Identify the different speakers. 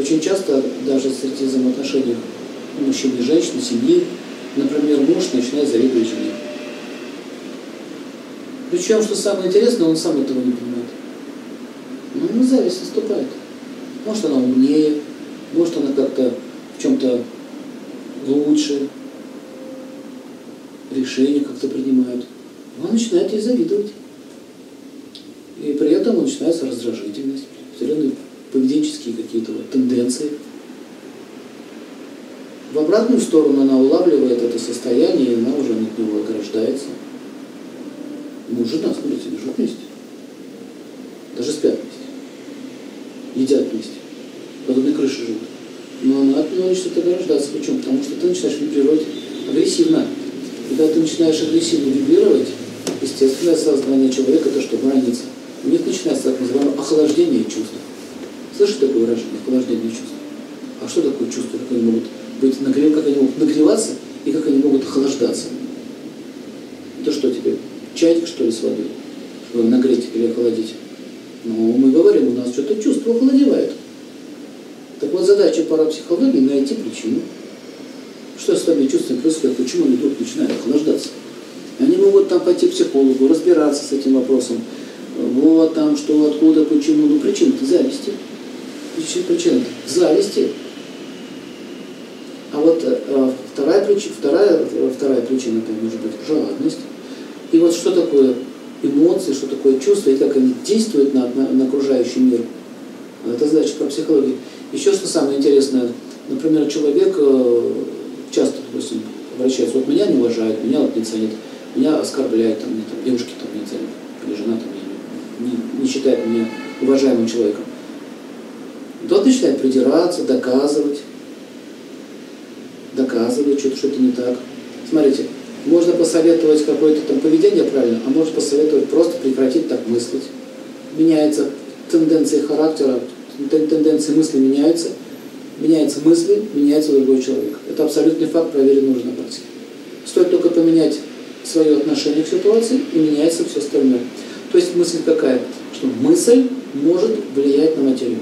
Speaker 1: Очень часто даже среди взаимоотношений мужчины и женщины, семьи, например, муж начинает завидовать жене. Причем, что самое интересное, он сам этого не понимает. Ну, ему зависть наступает. Может, она умнее, может, она как-то в чем-то лучше, решение как-то принимает. Он начинает ей завидовать. И при этом начинается раздражительность, поведенческие какие-то вот тенденции. В обратную сторону она улавливает это состояние, и она уже от него ограждается. Муж и жена, смотрите, живут вместе. Даже спят вместе. Едят вместе. Под одной крышей живут. Но она от него начинает ограждаться. Почему? Потому что ты начинаешь вибрировать агрессивно. Когда ты начинаешь агрессивно вибрировать, естественное сознание человека это что? Граница. У них начинается так называемое охлаждение чувств. Слышите такое выражение? Охлаждение чувств. А что такое чувство? Как они могут быть нагрев, как они могут нагреваться и как они могут охлаждаться? Это что теперь? Чайник, что ли, с водой? Чтобы нагреть или охладить? Ну, мы говорим, у нас что-то чувство охладевает. Так вот, задача парапсихологии найти причину. Что с вами чувствами происходит? Почему они вдруг начинают охлаждаться? Они могут там пойти к психологу, разбираться с этим вопросом. Вот там, что, откуда, почему. Ну, причина-то зависти. Причина-то зависти. А вот э, вторая, причина, вторая, вторая причина, это может быть жадность. И вот что такое эмоции, что такое чувства, и как они действуют на, на, на окружающий мир. Это задача про психологию. Еще что самое интересное, например, человек э, часто, допустим, обращается, вот меня не уважают, меня вот не ценят, меня оскорбляют, там, мне, там, девушки там не ценят, или жена там не, не, не считает меня уважаемым человеком. Тот начинает придираться, доказывать, доказывать, что-то что-то не так. Смотрите, можно посоветовать какое-то там поведение правильно, а может посоветовать просто прекратить так мыслить. Меняется тенденции характера, тенденции мысли меняются, меняются мысли, меняется другой человек. Это абсолютный факт, проверенный уже на практике. Стоит только поменять свое отношение к ситуации, и меняется все остальное. То есть мысль какая? Что мысль может влиять на материю.